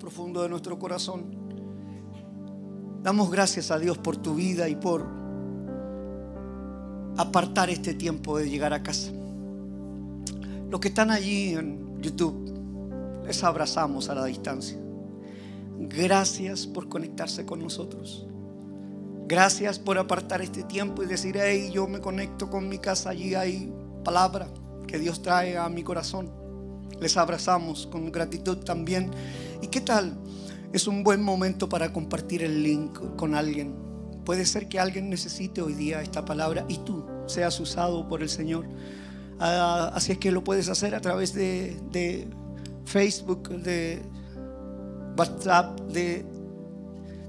profundo de nuestro corazón, damos gracias a Dios por tu vida y por apartar este tiempo de llegar a casa. Los que están allí en YouTube, les abrazamos a la distancia. Gracias por conectarse con nosotros. Gracias por apartar este tiempo y decir, hey, yo me conecto con mi casa, allí hay palabra que Dios trae a mi corazón. Les abrazamos con gratitud también. ¿Y qué tal? Es un buen momento para compartir el link con alguien. Puede ser que alguien necesite hoy día esta palabra y tú seas usado por el Señor. Ah, así es que lo puedes hacer a través de, de Facebook, de WhatsApp, de,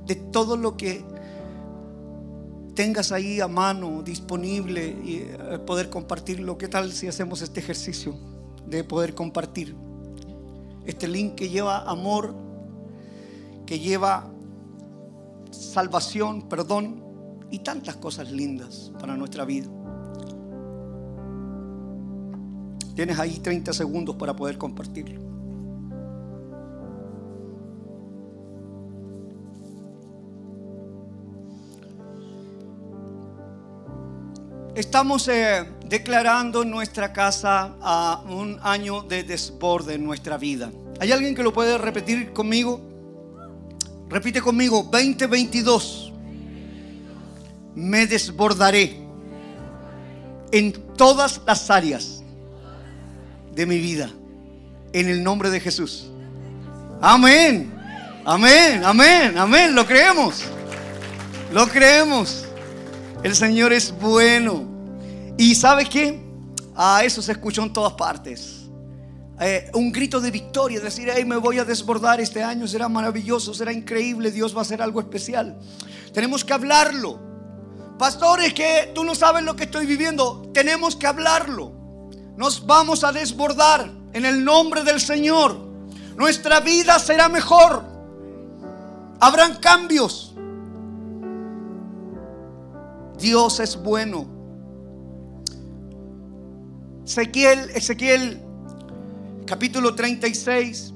de todo lo que tengas ahí a mano, disponible y eh, poder compartirlo. ¿Qué tal si hacemos este ejercicio de poder compartir? Este link que lleva amor, que lleva salvación, perdón y tantas cosas lindas para nuestra vida. Tienes ahí 30 segundos para poder compartirlo. Estamos eh, declarando nuestra casa a un año de desborde en nuestra vida. ¿Hay alguien que lo puede repetir conmigo? Repite conmigo, 2022. Me desbordaré en todas las áreas de mi vida. En el nombre de Jesús. Amén. Amén, amén, amén. Lo creemos. Lo creemos. El Señor es bueno. ¿Y sabe qué? A eso se escuchó en todas partes. Eh, un grito de victoria, decir, hey, me voy a desbordar este año, será maravilloso, será increíble, Dios va a hacer algo especial. Tenemos que hablarlo. Pastores, que tú no sabes lo que estoy viviendo, tenemos que hablarlo. Nos vamos a desbordar en el nombre del Señor. Nuestra vida será mejor. Habrán cambios. Dios es bueno. Ezequiel, Ezequiel, capítulo 36,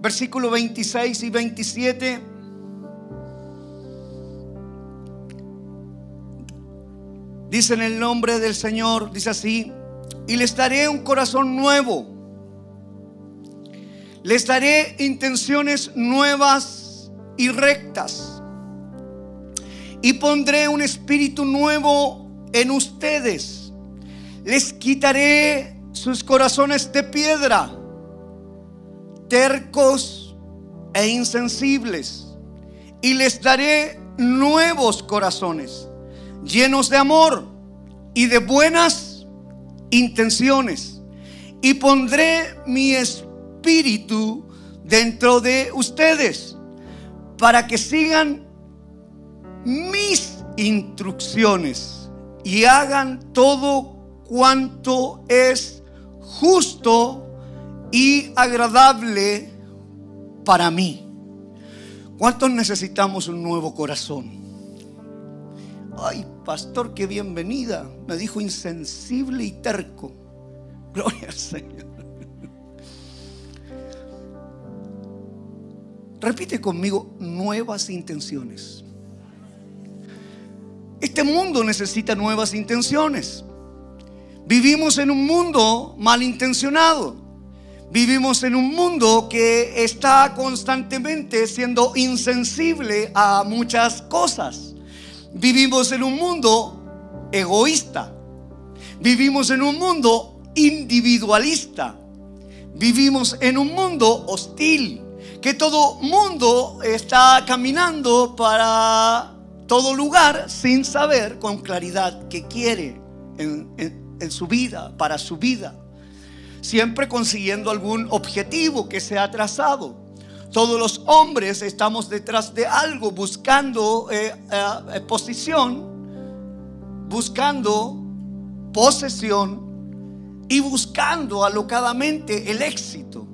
versículo 26 y 27. Dice en el nombre del Señor, dice así, y les daré un corazón nuevo. Les daré intenciones nuevas y rectas y pondré un espíritu nuevo en ustedes. Les quitaré sus corazones de piedra, tercos e insensibles, y les daré nuevos corazones, llenos de amor y de buenas intenciones. Y pondré mi espíritu dentro de ustedes para que sigan mis instrucciones y hagan todo cuanto es justo y agradable para mí. ¿Cuántos necesitamos un nuevo corazón? Ay, pastor, qué bienvenida. Me dijo insensible y terco. Gloria al Señor. Repite conmigo nuevas intenciones. Este mundo necesita nuevas intenciones. Vivimos en un mundo malintencionado. Vivimos en un mundo que está constantemente siendo insensible a muchas cosas. Vivimos en un mundo egoísta. Vivimos en un mundo individualista. Vivimos en un mundo hostil. Que todo mundo está caminando para todo lugar sin saber con claridad qué quiere en, su vida, para su vida. Siempre consiguiendo algún objetivo que se ha trazado. Todos los hombres estamos detrás de algo, buscando eh, eh, posición, buscando posesión y buscando alocadamente el éxito.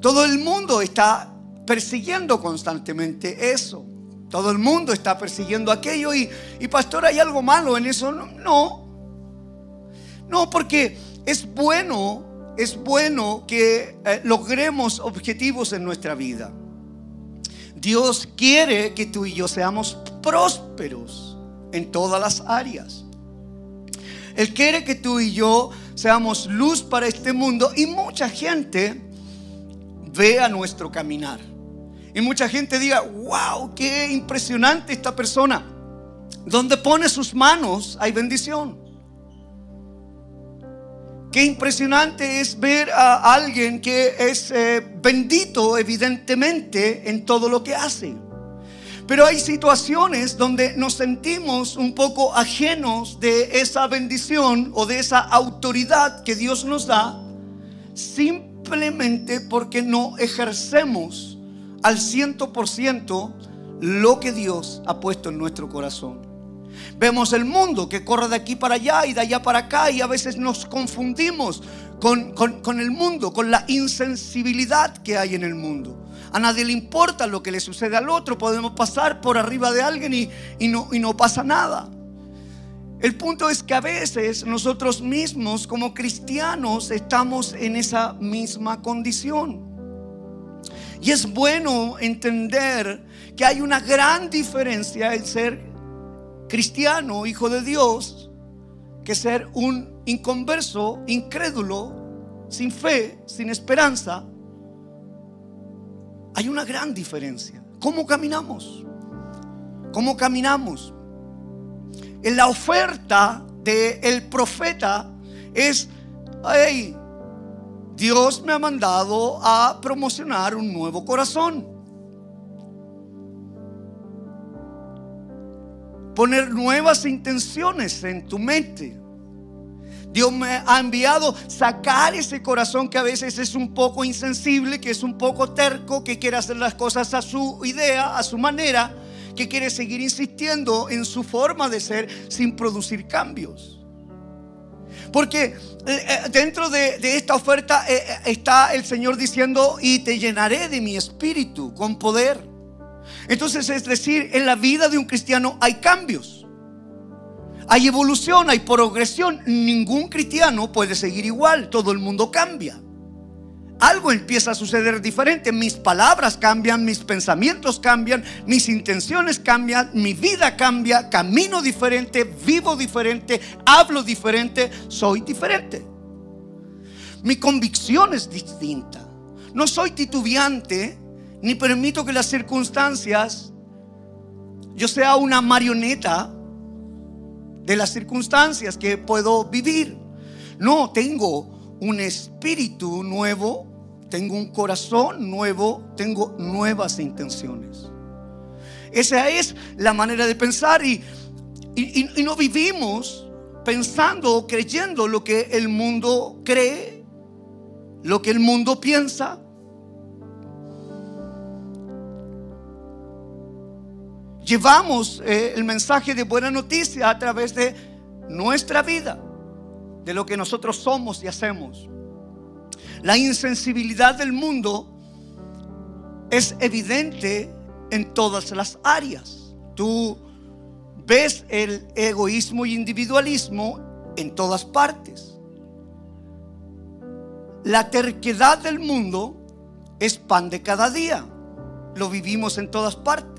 Todo el mundo está persiguiendo constantemente eso. Todo el mundo está persiguiendo aquello y, pastor, ¿hay algo malo en eso? No, no, porque es bueno es bueno que eh, logremos objetivos en nuestra vida. Dios quiere que tú y yo seamos prósperos en todas las áreas. Él quiere que tú y yo seamos luz para este mundo y mucha gente vea nuestro caminar. Y mucha gente diga, wow, qué impresionante esta persona. Donde pone sus manos hay bendición. Qué impresionante es ver a alguien que es eh, bendito evidentemente en todo lo que hace. Pero hay situaciones donde nos sentimos un poco ajenos de esa bendición o de esa autoridad que Dios nos da simplemente porque no ejercemos al ciento por ciento lo que Dios ha puesto en nuestro corazón. Vemos el mundo que corre de aquí para allá y de allá para acá y a veces nos confundimos con, el mundo, con la insensibilidad que hay en el mundo. A nadie le importa lo que le sucede al otro. Podemos pasar por arriba de alguien y, no, y no pasa nada. El punto es que a veces nosotros mismos como cristianos estamos en esa misma condición. Y es bueno entender que hay una gran diferencia en ser cristiano, hijo de Dios, que ser un inconverso, incrédulo, sin fe, sin esperanza. Hay una gran diferencia. ¿Cómo caminamos? ¿Cómo caminamos? En la oferta del el profeta es, hey, Dios me ha mandado a promocionar un nuevo corazón. poner nuevas intenciones en tu mente. Dios me ha enviado sacar ese corazón que a veces es un poco insensible, que es un poco terco, que quiere hacer las cosas a su idea, a su manera, que quiere seguir insistiendo en su forma de ser sin producir cambios. Porque eh, eh, dentro de, esta oferta eh, está el Señor diciendo, y te llenaré de mi espíritu con poder. Entonces, es decir, en la vida de un cristiano hay cambios. Hay evolución, hay progresión. Ningún cristiano puede seguir igual. Todo el mundo cambia. Algo empieza a suceder diferente. Mis palabras cambian, mis pensamientos cambian, mis intenciones cambian, mi vida cambia, camino diferente, vivo diferente, hablo diferente, soy diferente. Mi convicción es distinta. No soy titubeante ni permito que las circunstancias, yo sea una marioneta de las circunstancias que puedo vivir. No, tengo un espíritu nuevo, tengo un corazón nuevo, tengo nuevas intenciones. Esa es la manera de pensar y, y, no vivimos pensando o creyendo lo que el mundo cree, lo que el mundo piensa, llevamos eh, el mensaje de buena noticia a través de nuestra vida, de lo que nosotros somos y hacemos. La insensibilidad del mundo es evidente en todas las áreas. Tú ves el egoísmo y individualismo en todas partes. La terquedad del mundo es pan de cada día. Lo vivimos en todas partes.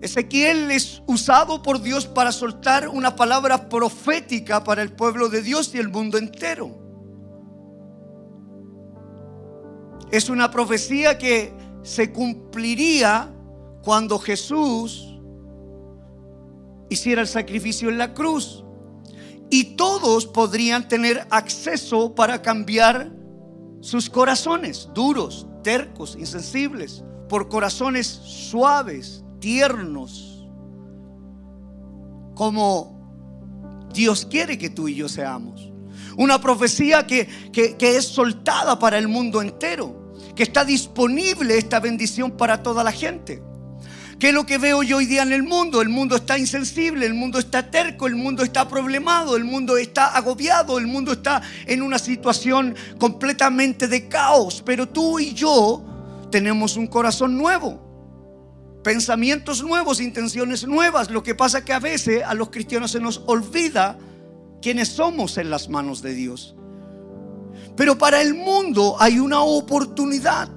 Ezequiel es usado por Dios para soltar una palabra profética para el pueblo de Dios y el mundo entero. Es una profecía que se cumpliría cuando Jesús hiciera el sacrificio en la cruz. Y todos podrían tener acceso para cambiar sus corazones duros, tercos, insensibles, por corazones suaves, tiernos, como Dios quiere que tú y yo seamos. Una profecía que, es soltada para el mundo entero, que está disponible esta bendición para toda la gente. ¿Qué es lo que veo yo hoy día en el mundo? El mundo está insensible, el mundo está terco, el mundo está problemado, el mundo está agobiado, el mundo está en una situación completamente de caos. Pero tú y yo tenemos un corazón nuevo pensamientos nuevos, intenciones nuevas. Lo que pasa que a veces a los cristianos se nos olvida quiénes somos en las manos de Dios. Pero para el mundo hay una oportunidad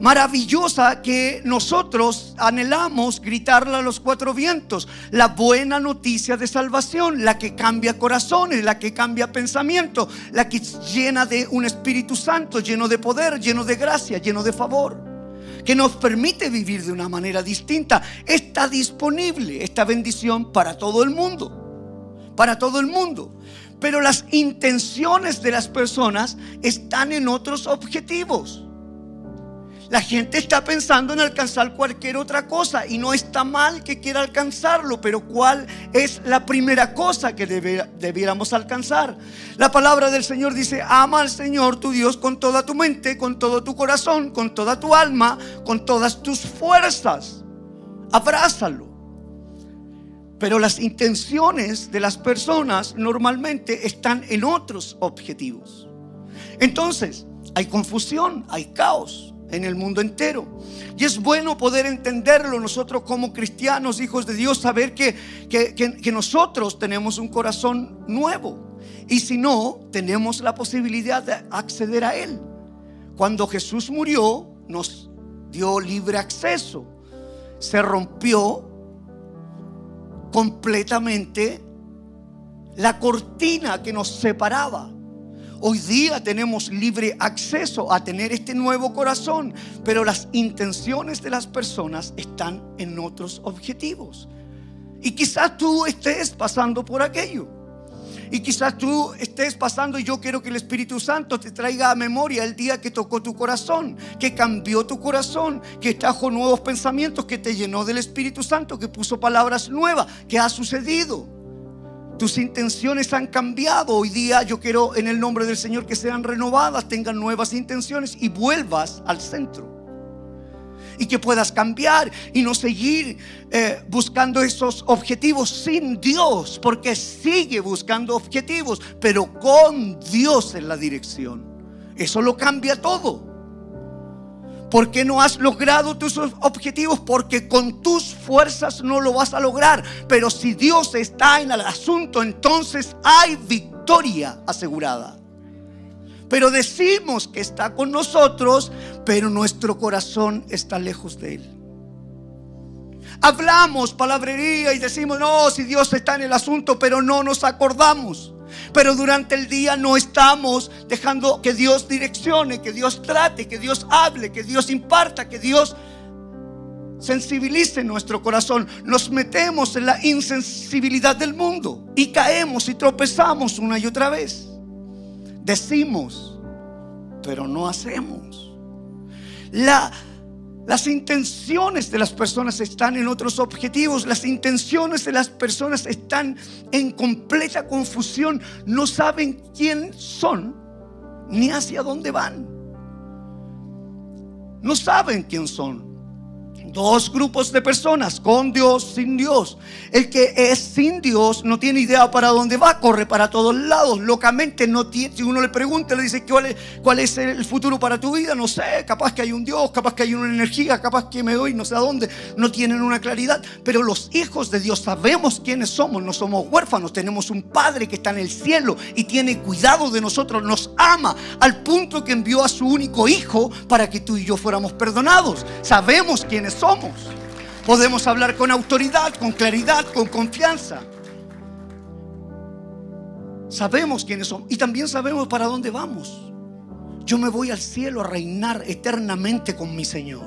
maravillosa que nosotros anhelamos gritarla a los cuatro vientos. La buena noticia de salvación, la que cambia corazones, la que cambia pensamiento, la que llena de un Espíritu Santo, lleno de poder, lleno de gracia, lleno de favor, que nos permite vivir de una manera distinta. Está disponible esta bendición para todo el mundo, para todo el mundo. Pero las intenciones de las personas están en otros objetivos. La gente está pensando en alcanzar cualquier otra cosa y no está mal que quiera alcanzarlo, pero ¿cuál es la primera cosa que debiéramos alcanzar? La palabra del Señor dice, ama al Señor tu Dios con toda tu mente, con todo tu corazón, con toda tu alma, con todas tus fuerzas. Abrázalo. Pero las intenciones de las personas normalmente están en otros objetivos. Entonces, hay confusión, hay caos en el mundo entero. Y es bueno poder entenderlo nosotros como cristianos, hijos de Dios, saber que, que, nosotros tenemos un corazón nuevo. Y si no, tenemos la posibilidad de acceder a Él. Cuando Jesús murió, nos dio libre acceso. Se rompió completamente la cortina que nos separaba. Hoy día tenemos libre acceso a tener este nuevo corazón, pero las intenciones de las personas están en otros objetivos. Y quizás tú estés pasando por aquello. Y quizás tú estés pasando y yo quiero que el Espíritu Santo te traiga a memoria el día que tocó tu corazón, que cambió tu corazón, que trajo nuevos pensamientos, que te llenó del Espíritu Santo, que puso palabras nuevas, que ha sucedido. Tus intenciones han cambiado. Hoy día yo quiero en el nombre del Señor que sean renovadas, tengan nuevas intenciones y vuelvas al centro. Y que puedas cambiar y no seguir eh, buscando esos objetivos sin Dios, porque sigue buscando objetivos, pero con Dios en la dirección. Eso lo cambia todo. ¿Por qué no has logrado tus objetivos? Porque con tus fuerzas no lo vas a lograr. Pero si Dios está en el asunto, entonces hay victoria asegurada. Pero decimos que está con nosotros, pero nuestro corazón está lejos de Él. Hablamos palabrería y decimos, no, si Dios está en el asunto, pero no nos acordamos. Pero durante el día no estamos dejando que Dios direccione, que Dios trate, que Dios hable, que Dios imparta, que Dios sensibilice nuestro corazón. Nos metemos en la insensibilidad del mundo y caemos y tropezamos una y otra vez. Decimos, pero no hacemos. La las intenciones de las personas están en otros objetivos. Las intenciones de las personas están en completa confusión. No saben quién son ni hacia dónde van. No saben quién son. Dos grupos de personas, con Dios, sin Dios. El que es sin Dios no tiene idea para dónde va, corre para todos lados, locamente no tiene, si uno le pregunta, le dice cuál es, cuál es el futuro para tu vida, no sé, capaz que hay un Dios, capaz que hay una energía, capaz que me doy no sé a dónde, no tienen una claridad, pero los hijos de Dios sabemos quiénes somos, no somos huérfanos, tenemos un Padre que está en el cielo y tiene cuidado de nosotros, nos ama al punto que envió a su único hijo para que tú y yo fuéramos perdonados. Sabemos quiénes somos. Podemos hablar con autoridad, con claridad, con confianza. Sabemos quiénes somos y también sabemos para dónde vamos. Yo me voy al cielo a reinar eternamente con mi Señor.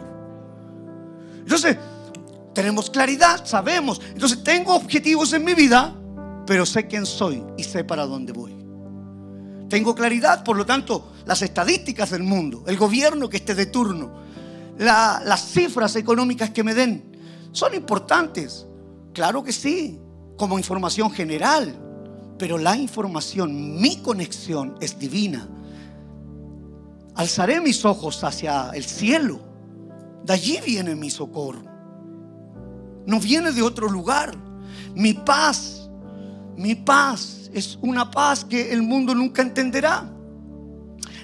Entonces, tenemos claridad, sabemos. Entonces, tengo objetivos en mi vida, pero sé quién soy y sé para dónde voy. Tengo claridad, por lo tanto, las estadísticas del mundo, el gobierno que esté de turno, las cifras económicas que me den son importantes. Claro que sí, como información general. Pero la información, mi conexión es divina. Alzaré mis ojos hacia el cielo. De allí viene mi socorro. No viene de otro lugar. Mi paz, mi paz es una paz que el mundo nunca entenderá.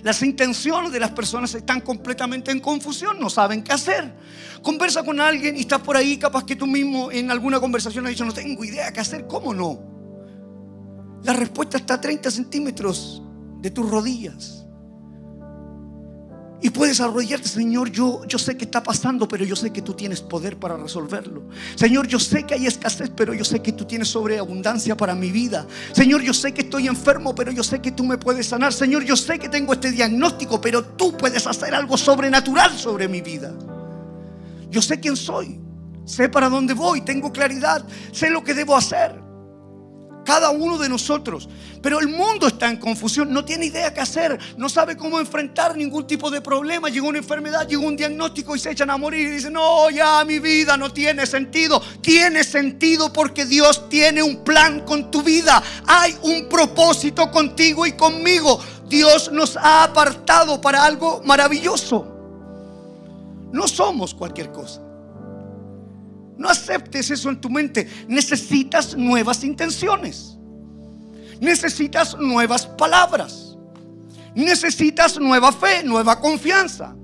Las intenciones de las personas están completamente en confusión, no saben qué hacer. Conversa con alguien y estás por ahí, capaz que tú mismo en alguna conversación has dicho, no tengo idea qué hacer, ¿cómo no? La respuesta está a 30 centímetros de tus rodillas. Y puedes arrodillarte, Señor, yo, yo sé que está pasando, pero yo sé que tú tienes poder para resolverlo. Señor, yo sé que hay escasez, pero yo sé que tú tienes sobreabundancia para mi vida. Señor, yo sé que estoy enfermo, pero yo sé que tú me puedes sanar. Señor, yo sé que tengo este diagnóstico, pero tú puedes hacer algo sobrenatural sobre mi vida. Yo sé quién soy, sé para dónde voy, tengo claridad, sé lo que debo hacer cada uno de nosotros. Pero el mundo está en confusión, no tiene idea qué hacer, no sabe cómo enfrentar ningún tipo de problema. Llegó una enfermedad, llegó un diagnóstico y se echan a morir y dicen, no, ya mi vida no tiene sentido. Tiene sentido porque Dios tiene un plan con tu vida. Hay un propósito contigo y conmigo. Dios nos ha apartado para algo maravilloso. No somos cualquier cosa. No aceptes eso en tu mente. Necesitas nuevas intenciones. Necesitas nuevas palabras. Necesitas nueva fe, nueva confianza.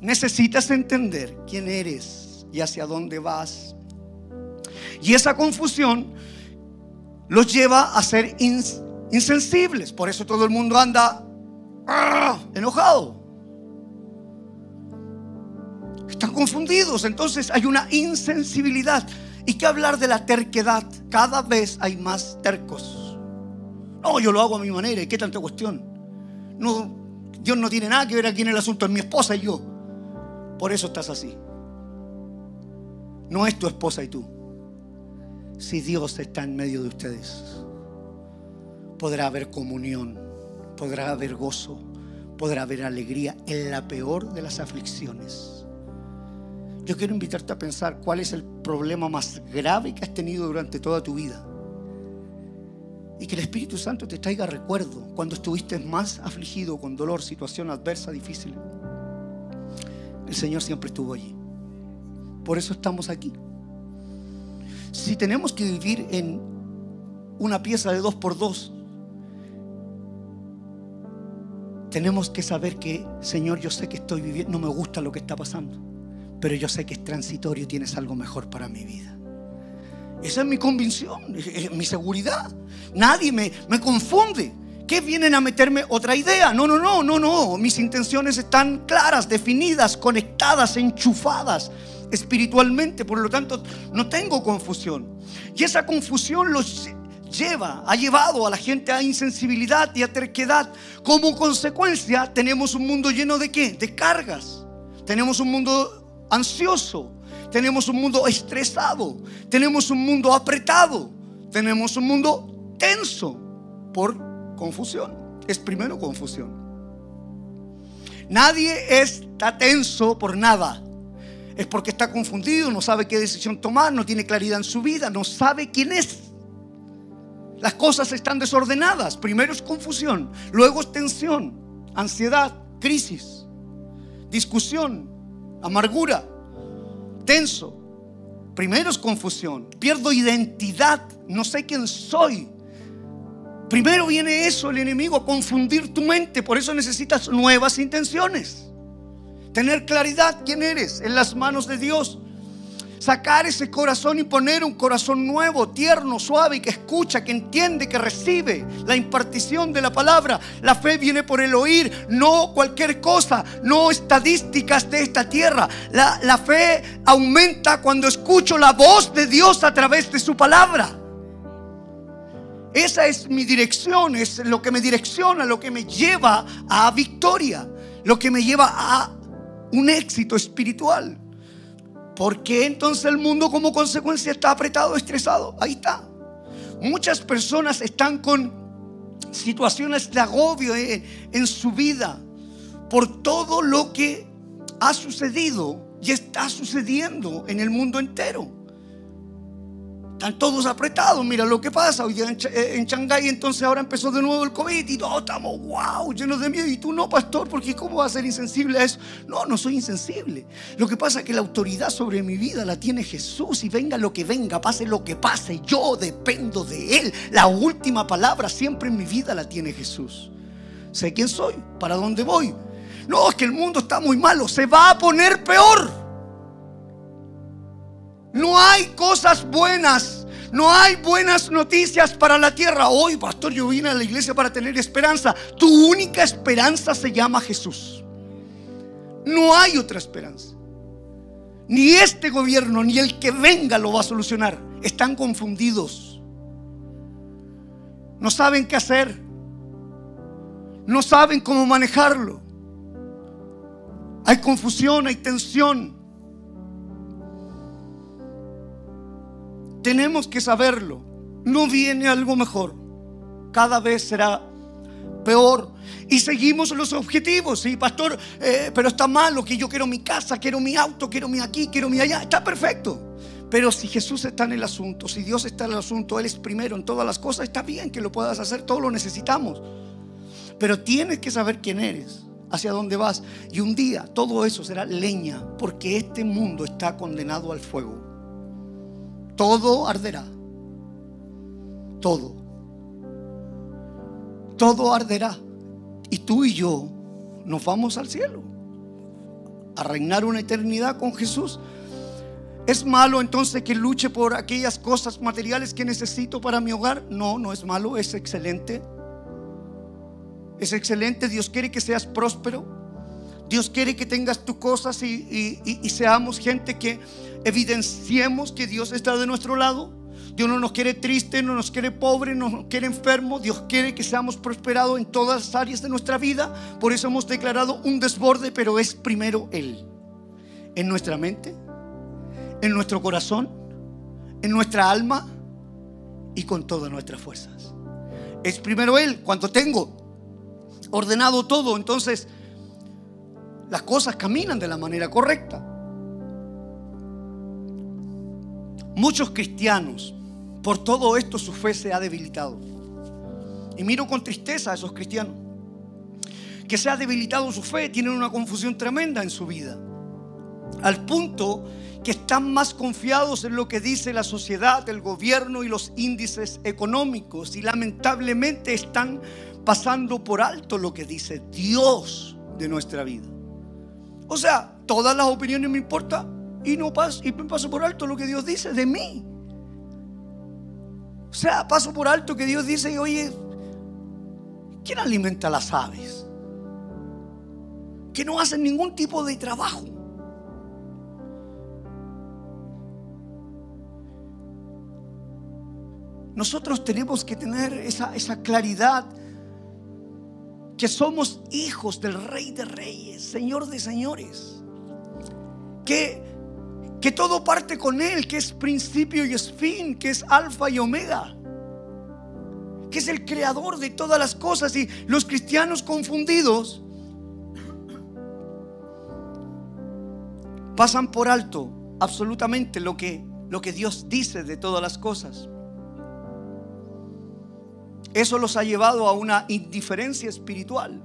Necesitas entender quién eres y hacia dónde vas. Y esa confusión los lleva a ser insensibles. Por eso todo el mundo anda ¡ah! enojado. Confundidos, entonces hay una insensibilidad. ¿Y qué hablar de la terquedad? Cada vez hay más tercos. No, yo lo hago a mi manera, ¿y qué tanta cuestión? No, Dios no tiene nada que ver aquí en el asunto, es mi esposa y yo. Por eso estás así. No es tu esposa y tú. Si Dios está en medio de ustedes, podrá haber comunión, podrá haber gozo, podrá haber alegría en la peor de las aflicciones. Yo quiero invitarte a pensar cuál es el problema más grave que has tenido durante toda tu vida. Y que el Espíritu Santo te traiga recuerdo cuando estuviste más afligido, con dolor, situación adversa, difícil. El Señor siempre estuvo allí. Por eso estamos aquí. Si tenemos que vivir en una pieza de dos por dos, tenemos que saber que, Señor, yo sé que estoy viviendo, no me gusta lo que está pasando pero yo sé que es transitorio tienes algo mejor para mi vida. Esa es mi convicción, mi seguridad. Nadie me, me confunde. ¿Qué vienen a meterme otra idea? No, no, no, no, no. Mis intenciones están claras, definidas, conectadas, enchufadas espiritualmente. Por lo tanto, no tengo confusión. Y esa confusión los lleva, ha llevado a la gente a insensibilidad y a terquedad. Como consecuencia, tenemos un mundo lleno de qué? De cargas. Tenemos un mundo ansioso, tenemos un mundo estresado, tenemos un mundo apretado, tenemos un mundo tenso por confusión. Es primero confusión. Nadie está tenso por nada. Es porque está confundido, no sabe qué decisión tomar, no tiene claridad en su vida, no sabe quién es. Las cosas están desordenadas. Primero es confusión, luego es tensión, ansiedad, crisis, discusión, amargura, tenso. Primero es confusión, pierdo identidad, no sé quién soy. Primero viene eso, el enemigo, a confundir tu mente. Por eso necesitas nuevas intenciones. Tener claridad quién eres en las manos de Dios sacar ese corazón y poner un corazón nuevo, tierno, suave, que escucha, que entiende, que recibe la impartición de la palabra. La fe viene por el oír, no cualquier cosa, no estadísticas de esta tierra. La, la fe aumenta cuando escucho la voz de Dios a través de su palabra. Esa es mi dirección, es lo que me direcciona, lo que me lleva a victoria, lo que me lleva a un éxito espiritual. ¿Por qué entonces el mundo como consecuencia está apretado, estresado? Ahí está. Muchas personas están con situaciones de agobio en su vida por todo lo que ha sucedido y está sucediendo en el mundo entero. Están todos apretados. Mira lo que pasa hoy día en, eh, Shanghái. Entonces ahora empezó de nuevo el COVID y todos estamos, wow, llenos de miedo. Y tú no, pastor, porque ¿cómo vas a ser insensible a eso? No, no soy insensible. Lo que pasa es que la autoridad sobre mi vida la tiene Jesús. Y venga lo que venga, pase lo que pase, yo dependo de Él. La última palabra siempre en mi vida la tiene Jesús. Sé quién soy, para dónde voy. No, es que el mundo está muy malo, se va a poner peor. No hay cosas buenas. No hay buenas noticias para la tierra. Hoy, pastor, yo vine a la iglesia para tener esperanza. Tu única esperanza se llama Jesús. No hay otra esperanza. Ni este gobierno ni el que venga lo va a solucionar. Están confundidos. No saben qué hacer. No saben cómo manejarlo. Hay confusión, hay tensión. Tenemos que saberlo. No viene algo mejor. Cada vez será peor. Y seguimos los objetivos. Sí, pastor, eh, pero está malo que yo quiero mi casa, quiero mi auto, quiero mi aquí, quiero mi allá. Está perfecto. Pero si Jesús está en el asunto, si Dios está en el asunto, Él es primero en todas las cosas, está bien que lo puedas hacer, todo lo necesitamos. Pero tienes que saber quién eres, hacia dónde vas. Y un día todo eso será leña, porque este mundo está condenado al fuego. Todo arderá. Todo. Todo arderá. Y tú y yo nos vamos al cielo. A reinar una eternidad con Jesús. ¿Es malo entonces que luche por aquellas cosas materiales que necesito para mi hogar? No, no es malo, es excelente. Es excelente, Dios quiere que seas próspero. Dios quiere que tengas tus cosas y, seamos gente que evidenciemos que Dios está de nuestro lado. Dios no nos quiere triste, no nos quiere pobre, no nos quiere enfermo. Dios quiere que seamos prosperados en todas las áreas de nuestra vida. Por eso hemos declarado un desborde, pero es primero Él. En nuestra mente, en nuestro corazón, en nuestra alma y con todas nuestras fuerzas. Es primero Él. Cuando tengo ordenado todo, entonces las cosas caminan de la manera correcta. Muchos cristianos, por todo esto su fe se ha debilitado. Y miro con tristeza a esos cristianos que se ha debilitado su fe, tienen una confusión tremenda en su vida. Al punto que están más confiados en lo que dice la sociedad, el gobierno y los índices económicos y lamentablemente están pasando por alto lo que dice Dios de nuestra vida. O sea, todas las opiniones me importan y no paso, y paso por alto lo que Dios dice de mí. O sea, paso por alto que Dios dice, oye, ¿quién alimenta las aves? Que no hacen ningún tipo de trabajo. Nosotros tenemos que tener esa, esa claridad que somos hijos del Rey de Reyes, Señor de Señores. Que, que todo parte con Él, que es principio y es fin, que es alfa y omega. Que es el creador de todas las cosas. Y los cristianos confundidos pasan por alto absolutamente lo que, lo que Dios dice de todas las cosas. Eso los ha llevado a una indiferencia espiritual.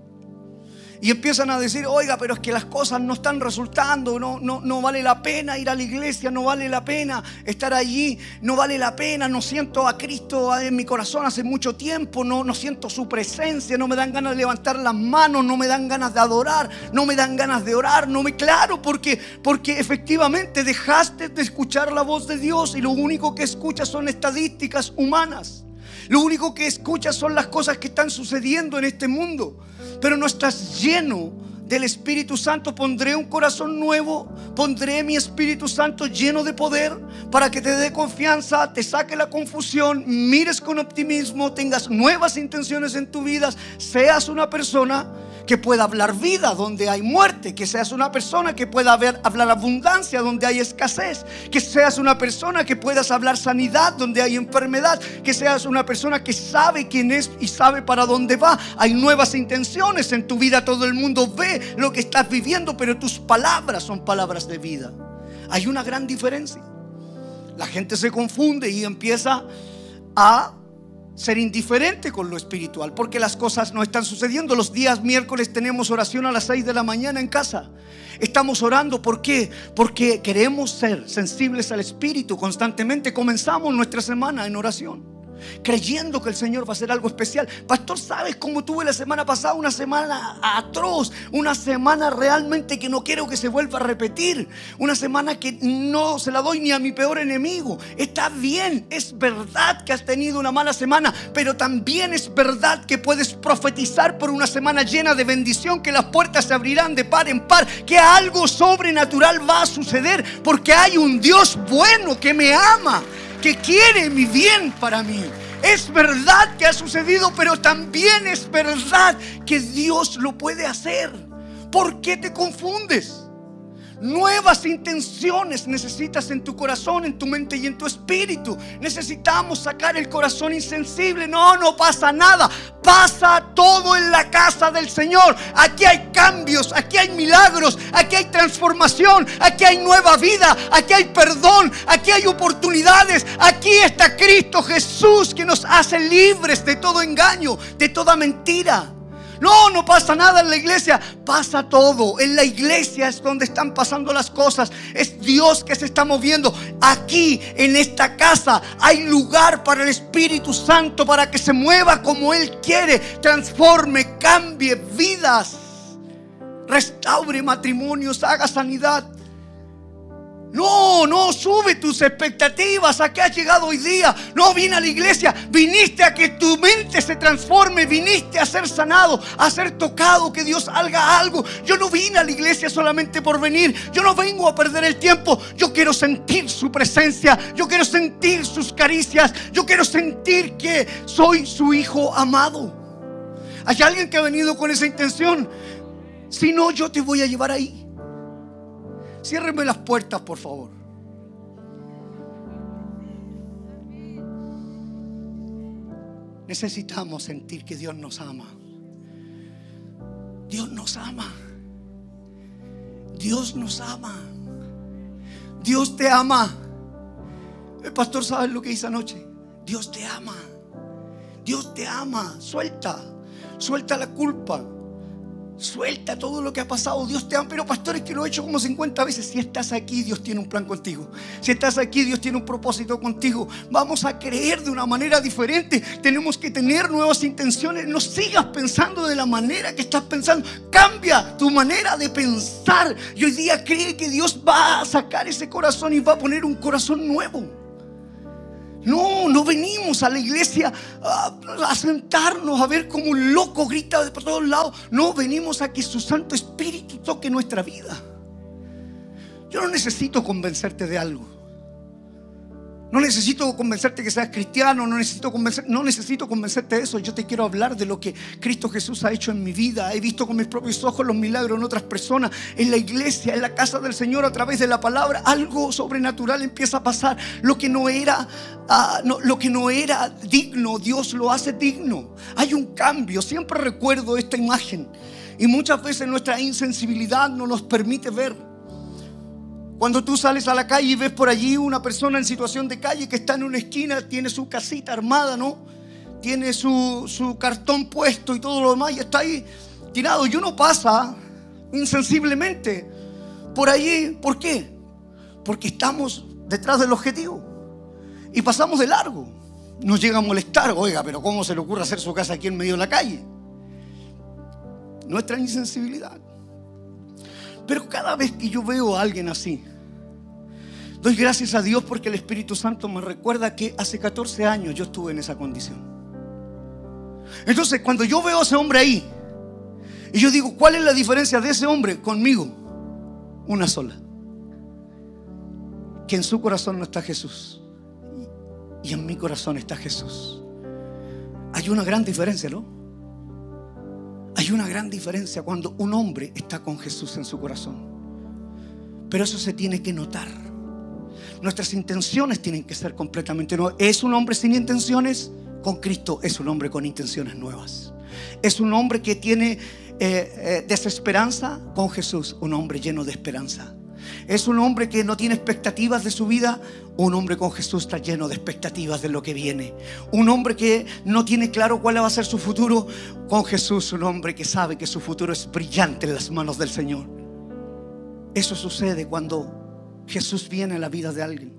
Y empiezan a decir, oiga, pero es que las cosas no están resultando, no, no, no vale la pena ir a la iglesia, no vale la pena estar allí, no vale la pena, no siento a Cristo en mi corazón hace mucho tiempo, no, no siento su presencia, no me dan ganas de levantar las manos, no me dan ganas de adorar, no me dan ganas de orar, no me claro, porque, porque efectivamente dejaste de escuchar la voz de Dios y lo único que escuchas son estadísticas humanas. Lo único que escuchas son las cosas que están sucediendo en este mundo. Pero no estás lleno del Espíritu Santo. Pondré un corazón nuevo. Pondré mi Espíritu Santo lleno de poder para que te dé confianza, te saque la confusión, mires con optimismo, tengas nuevas intenciones en tu vida, seas una persona que pueda hablar vida donde hay muerte, que seas una persona que pueda hablar abundancia donde hay escasez, que seas una persona que puedas hablar sanidad donde hay enfermedad, que seas una persona que sabe quién es y sabe para dónde va. Hay nuevas intenciones en tu vida, todo el mundo ve lo que estás viviendo, pero tus palabras son palabras de vida. Hay una gran diferencia. La gente se confunde y empieza a ser indiferente con lo espiritual, porque las cosas no están sucediendo. Los días miércoles tenemos oración a las 6 de la mañana en casa. Estamos orando, ¿por qué? Porque queremos ser sensibles al Espíritu constantemente. Comenzamos nuestra semana en oración. Creyendo que el Señor va a hacer algo especial. Pastor, ¿sabes cómo tuve la semana pasada? Una semana atroz, una semana realmente que no quiero que se vuelva a repetir, una semana que no se la doy ni a mi peor enemigo. Está bien, es verdad que has tenido una mala semana, pero también es verdad que puedes profetizar por una semana llena de bendición, que las puertas se abrirán de par en par, que algo sobrenatural va a suceder, porque hay un Dios bueno que me ama que quiere mi bien para mí. Es verdad que ha sucedido, pero también es verdad que Dios lo puede hacer. ¿Por qué te confundes? Nuevas intenciones necesitas en tu corazón, en tu mente y en tu espíritu. Necesitamos sacar el corazón insensible. No, no pasa nada. Pasa todo en la casa del Señor. Aquí hay cambios, aquí hay milagros, aquí hay transformación, aquí hay nueva vida, aquí hay perdón, aquí hay oportunidades. Aquí está Cristo Jesús que nos hace libres de todo engaño, de toda mentira. No, no pasa nada en la iglesia. Pasa todo. En la iglesia es donde están pasando las cosas. Es Dios que se está moviendo. Aquí, en esta casa, hay lugar para el Espíritu Santo para que se mueva como Él quiere. Transforme, cambie vidas. Restaure matrimonios, haga sanidad. No, no, sube tus expectativas a que has llegado hoy día. No vine a la iglesia, viniste a que tu mente se transforme, viniste a ser sanado, a ser tocado, que Dios haga algo. Yo no vine a la iglesia solamente por venir, yo no vengo a perder el tiempo, yo quiero sentir su presencia, yo quiero sentir sus caricias, yo quiero sentir que soy su hijo amado. ¿Hay alguien que ha venido con esa intención? Si no, yo te voy a llevar ahí. Ciérrenme las puertas, por favor. Necesitamos sentir que Dios nos ama. Dios nos ama. Dios nos ama. Dios te ama. El pastor sabe lo que hizo anoche. Dios te ama. Dios te ama. Suelta. Suelta la culpa. Suelta todo lo que ha pasado. Dios te ama. Pero pastores que lo he hecho como 50 veces. Si estás aquí, Dios tiene un plan contigo. Si estás aquí, Dios tiene un propósito contigo. Vamos a creer de una manera diferente. Tenemos que tener nuevas intenciones. No sigas pensando de la manera que estás pensando. Cambia tu manera de pensar. Y hoy día cree que Dios va a sacar ese corazón y va a poner un corazón nuevo. No, no venimos a la iglesia a, sentarnos a ver como un loco grita de por todos lados. No, venimos a que su Santo Espíritu toque nuestra vida. Yo no necesito convencerte de algo. No necesito convencerte que seas cristiano, no necesito, convencer, no necesito convencerte de eso. Yo te quiero hablar de lo que Cristo Jesús ha hecho en mi vida. He visto con mis propios ojos los milagros en otras personas, en la iglesia, en la casa del Señor, a través de la palabra. Algo sobrenatural empieza a pasar. Lo que no era, ah, lo que no era digno, Dios lo hace digno. Hay un cambio. Siempre recuerdo esta imagen. Y muchas veces nuestra insensibilidad no nos permite ver. Cuando tú sales a la calle y ves por allí una persona en situación de calle que está en una esquina, tiene su casita armada, ¿no? Tiene su, cartón puesto y todo lo demás y está ahí tirado. Y uno pasa insensiblemente por allí. ¿Por qué? Porque estamos detrás del objetivo y pasamos de largo. Nos llega a molestar, oiga, pero ¿cómo se le ocurre hacer su casa aquí en medio de la calle? Nuestra insensibilidad. Pero cada vez que yo veo a alguien así, doy gracias a Dios porque el Espíritu Santo me recuerda que hace 14 años yo estuve en esa condición. Entonces, cuando yo veo a ese hombre ahí, y yo digo, ¿cuál es la diferencia de ese hombre conmigo? Una sola. Que en su corazón no está Jesús. Y en mi corazón está Jesús. Hay una gran diferencia, ¿no? Hay una gran diferencia cuando un hombre está con Jesús en su corazón. Pero eso se tiene que notar. Nuestras intenciones tienen que ser completamente nuevas. ¿Es un hombre sin intenciones? Con Cristo es un hombre con intenciones nuevas. Es un hombre que tiene eh, eh, desesperanza con Jesús, un hombre lleno de esperanza. Es un hombre que no tiene expectativas de su vida. Un hombre con Jesús está lleno de expectativas de lo que viene. Un hombre que no tiene claro cuál va a ser su futuro. Con Jesús, un hombre que sabe que su futuro es brillante en las manos del Señor. Eso sucede cuando Jesús viene a la vida de alguien.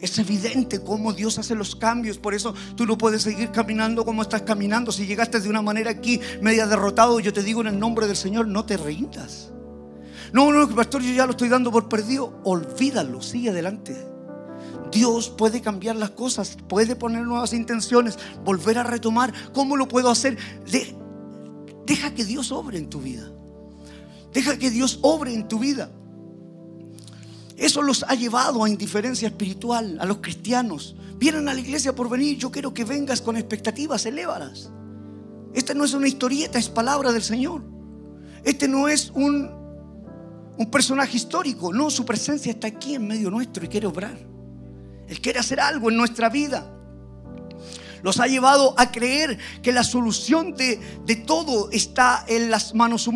Es evidente cómo Dios hace los cambios. Por eso tú no puedes seguir caminando como estás caminando. Si llegaste de una manera aquí media derrotado, yo te digo en el nombre del Señor, no te rindas. No, no, pastor, yo ya lo estoy dando por perdido. Olvídalo, sigue adelante. Dios puede cambiar las cosas, puede poner nuevas intenciones, volver a retomar. ¿Cómo lo puedo hacer? deja que Dios obre en tu vida. Deja que Dios obre en tu vida. Eso los ha llevado a indiferencia espiritual a los cristianos. Vienen a la iglesia por venir. Yo quiero que vengas con expectativas, elévalas. Esta no es una historieta, es palabra del Señor. Este no es un, un personaje histórico. No, su presencia está aquí en medio nuestro y quiere obrar. Él quiere hacer algo en nuestra vida. Los ha llevado a creer que la solución de, de todo está en las manos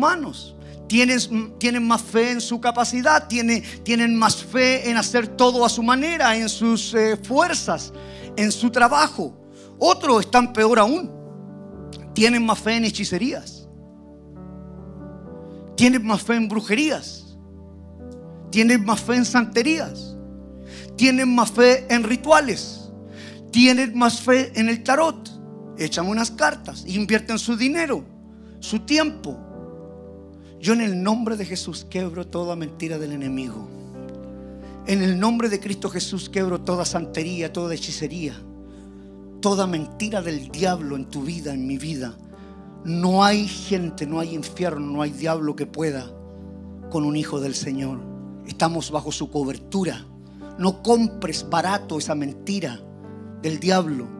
humanas tienen, más fe en su capacidad, tienen, tienen, más fe en hacer todo a su manera, en sus eh, fuerzas, en su trabajo. Otros están peor aún. Tienen más fe en hechicerías. Tienen más fe en brujerías. Tienen más fe en santerías. Tienen más fe en rituales. Tienen más fe en el tarot. Echan unas cartas, invierten su dinero, su tiempo, yo en el nombre de Jesús quebro toda mentira del enemigo. En el nombre de Cristo Jesús quebro toda santería, toda hechicería, toda mentira del diablo en tu vida, en mi vida. No hay gente, no hay infierno, no hay diablo que pueda con un hijo del Señor. Estamos bajo su cobertura. No compres barato esa mentira del diablo.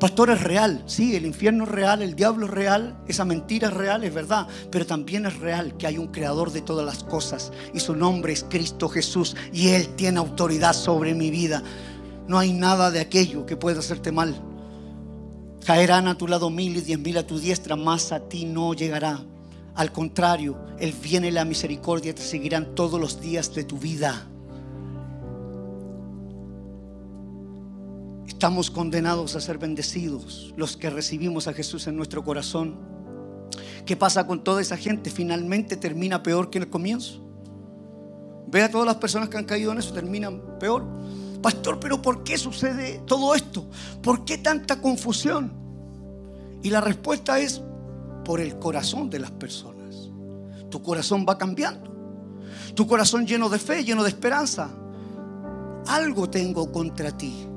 Pastor, es real, sí, el infierno es real, el diablo es real, esa mentira es real, es verdad, pero también es real que hay un creador de todas las cosas y su nombre es Cristo Jesús y Él tiene autoridad sobre mi vida. No hay nada de aquello que pueda hacerte mal. Caerán a tu lado mil y diez mil a tu diestra, más a ti no llegará. Al contrario, el bien y la misericordia te seguirán todos los días de tu vida. Estamos condenados a ser bendecidos los que recibimos a Jesús en nuestro corazón. ¿Qué pasa con toda esa gente? Finalmente termina peor que en el comienzo. Ve a todas las personas que han caído en eso, terminan peor. Pastor, pero ¿por qué sucede todo esto? ¿Por qué tanta confusión? Y la respuesta es por el corazón de las personas. Tu corazón va cambiando. Tu corazón lleno de fe, lleno de esperanza. Algo tengo contra ti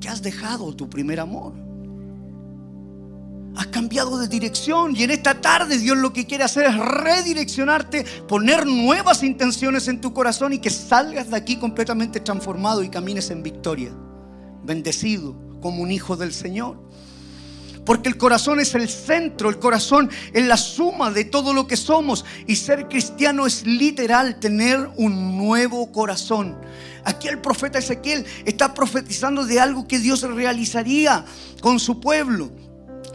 que has dejado tu primer amor. Has cambiado de dirección y en esta tarde Dios lo que quiere hacer es redireccionarte, poner nuevas intenciones en tu corazón y que salgas de aquí completamente transformado y camines en victoria, bendecido como un hijo del Señor. Porque el corazón es el centro, el corazón es la suma de todo lo que somos. Y ser cristiano es literal tener un nuevo corazón. Aquí el profeta Ezequiel está profetizando de algo que Dios realizaría con su pueblo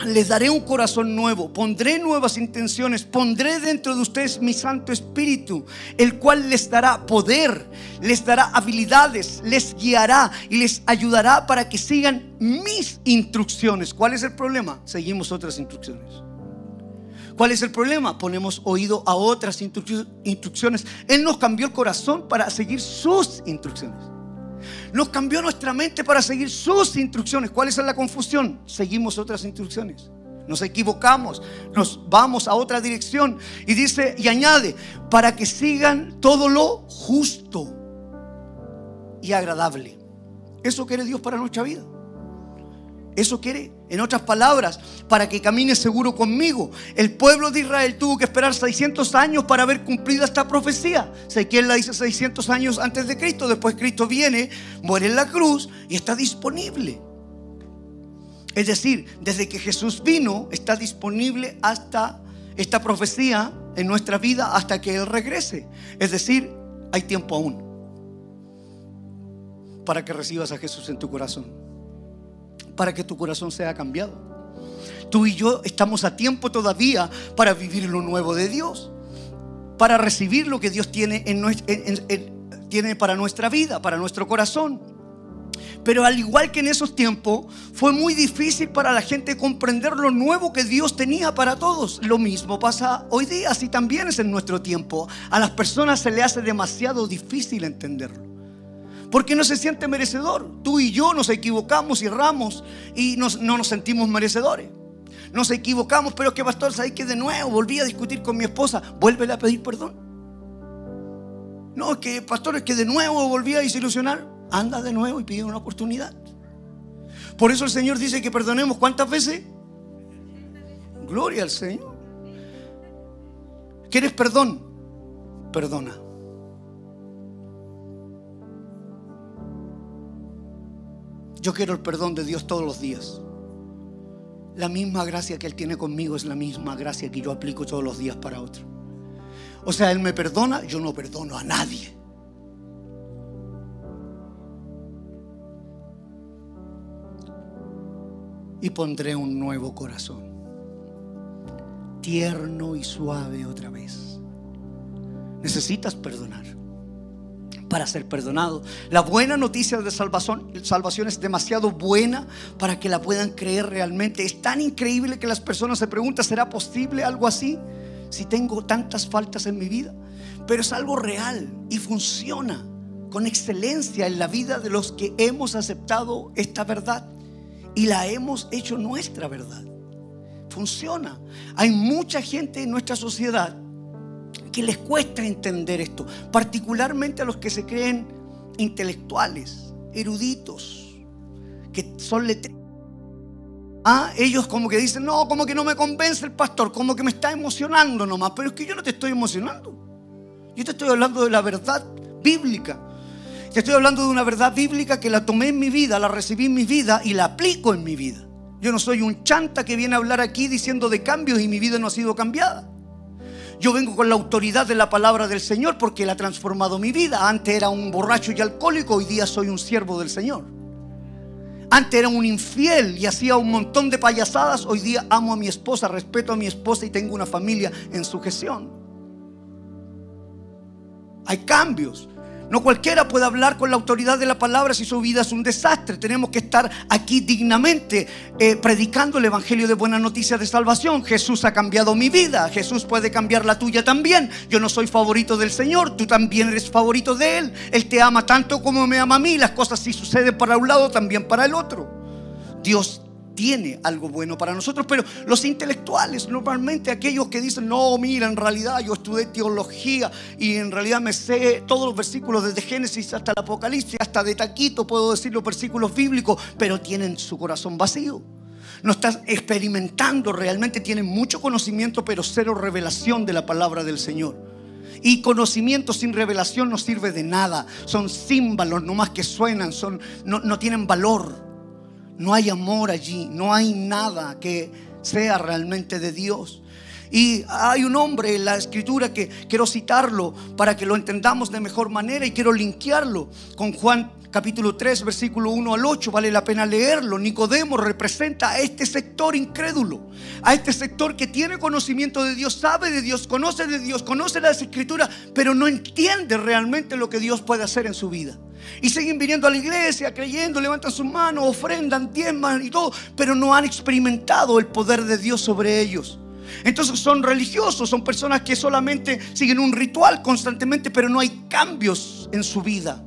les daré un corazón nuevo, pondré nuevas intenciones, pondré dentro de ustedes mi Santo Espíritu, el cual les dará poder, les dará habilidades, les guiará y les ayudará para que sigan mis instrucciones. ¿Cuál es el problema? Seguimos otras instrucciones. ¿Cuál es el problema? Ponemos oído a otras instrucciones. Él nos cambió el corazón para seguir sus instrucciones. Nos cambió nuestra mente para seguir sus instrucciones. ¿Cuál es la confusión? Seguimos otras instrucciones. Nos equivocamos, nos vamos a otra dirección. Y dice y añade, para que sigan todo lo justo y agradable. Eso quiere Dios para nuestra vida. Eso quiere, en otras palabras, para que camine seguro conmigo. El pueblo de Israel tuvo que esperar 600 años para haber cumplido esta profecía. Ezequiel la dice 600 años antes de Cristo. Después Cristo viene, muere en la cruz y está disponible. Es decir, desde que Jesús vino, está disponible hasta esta profecía en nuestra vida hasta que Él regrese. Es decir, hay tiempo aún para que recibas a Jesús en tu corazón para que tu corazón sea cambiado. Tú y yo estamos a tiempo todavía para vivir lo nuevo de Dios, para recibir lo que Dios tiene, en, tiene para nuestra vida, para nuestro corazón. Pero al igual que en esos tiempos, fue muy difícil para la gente comprender lo nuevo que Dios tenía para todos. Lo mismo pasa hoy día, así también es en nuestro tiempo. A las personas se le hace demasiado difícil entenderlo. Porque no se siente merecedor. Tú y yo nos equivocamos y erramos y no nos sentimos merecedores. Nos equivocamos, pero que pastor, ¿sabes que de nuevo volví a discutir con mi esposa? Vuélvele a pedir perdón. No, es que pastor, es que de nuevo volví a desilusionar. Anda de nuevo y pide una oportunidad. Por eso el Señor dice que perdonemos cuántas veces. Gloria al Señor. ¿Quieres perdón? Perdona. Yo quiero el perdón de Dios todos los días. La misma gracia que Él tiene conmigo es la misma gracia que yo aplico todos los días para otro. O sea, Él me perdona, yo no perdono a nadie. Y pondré un nuevo corazón, tierno y suave otra vez. Necesitas perdonar para ser perdonado. La buena noticia de salvación, salvación es demasiado buena para que la puedan creer realmente. Es tan increíble que las personas se preguntan, ¿será posible algo así? Si tengo tantas faltas en mi vida. Pero es algo real y funciona con excelencia en la vida de los que hemos aceptado esta verdad y la hemos hecho nuestra verdad. Funciona. Hay mucha gente en nuestra sociedad que les cuesta entender esto, particularmente a los que se creen intelectuales, eruditos, que son letreros. Ah, ellos como que dicen, no, como que no me convence el pastor, como que me está emocionando nomás, pero es que yo no te estoy emocionando. Yo te estoy hablando de la verdad bíblica. Te estoy hablando de una verdad bíblica que la tomé en mi vida, la recibí en mi vida y la aplico en mi vida. Yo no soy un chanta que viene a hablar aquí diciendo de cambios y mi vida no ha sido cambiada. Yo vengo con la autoridad de la palabra del Señor porque Él ha transformado mi vida. Antes era un borracho y alcohólico, hoy día soy un siervo del Señor. Antes era un infiel y hacía un montón de payasadas, hoy día amo a mi esposa, respeto a mi esposa y tengo una familia en sujeción. Hay cambios. No cualquiera puede hablar con la autoridad de la palabra si su vida es un desastre. Tenemos que estar aquí dignamente eh, predicando el Evangelio de buena noticia de salvación. Jesús ha cambiado mi vida. Jesús puede cambiar la tuya también. Yo no soy favorito del Señor. Tú también eres favorito de Él. Él te ama tanto como me ama a mí. Las cosas si suceden para un lado, también para el otro. Dios tiene algo bueno para nosotros, pero los intelectuales, normalmente aquellos que dicen, no, mira, en realidad yo estudié teología y en realidad me sé todos los versículos desde Génesis hasta el Apocalipsis, hasta de taquito puedo decir los versículos bíblicos, pero tienen su corazón vacío. No están experimentando realmente, tienen mucho conocimiento, pero cero revelación de la palabra del Señor. Y conocimiento sin revelación no sirve de nada. Son símbolos nomás que suenan, son, no, no tienen valor. No hay amor allí, no hay nada que sea realmente de Dios. Y hay un hombre en la escritura que quiero citarlo para que lo entendamos de mejor manera y quiero linkearlo con Juan capítulo 3, versículo 1 al 8. Vale la pena leerlo. Nicodemo representa a este sector incrédulo, a este sector que tiene conocimiento de Dios, sabe de Dios, conoce de Dios, conoce las escrituras, pero no entiende realmente lo que Dios puede hacer en su vida. Y siguen viniendo a la iglesia, creyendo, levantan sus manos, ofrendan, diezman y todo, pero no han experimentado el poder de Dios sobre ellos. Entonces son religiosos, son personas que solamente siguen un ritual constantemente, pero no hay cambios en su vida.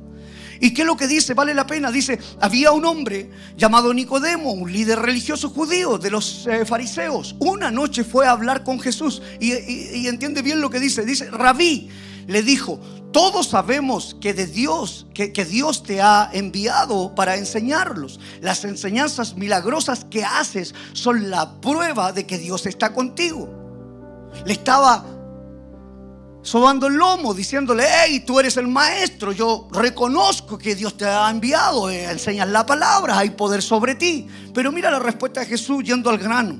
¿Y qué es lo que dice? Vale la pena. Dice, había un hombre llamado Nicodemo, un líder religioso judío de los eh, fariseos. Una noche fue a hablar con Jesús y, y entiende bien lo que dice. Dice, rabí, le dijo, todos sabemos que de Dios, que, Dios te ha enviado para enseñarlos. Las enseñanzas milagrosas que haces son la prueba de que Dios está contigo. Le estaba sobando el lomo, diciéndole, hey, tú eres el maestro, yo reconozco que Dios te ha enviado, eh, enseñas la palabra, hay poder sobre ti. Pero mira la respuesta de Jesús yendo al grano.